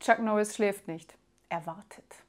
Chuck Norris schläft nicht. Er wartet.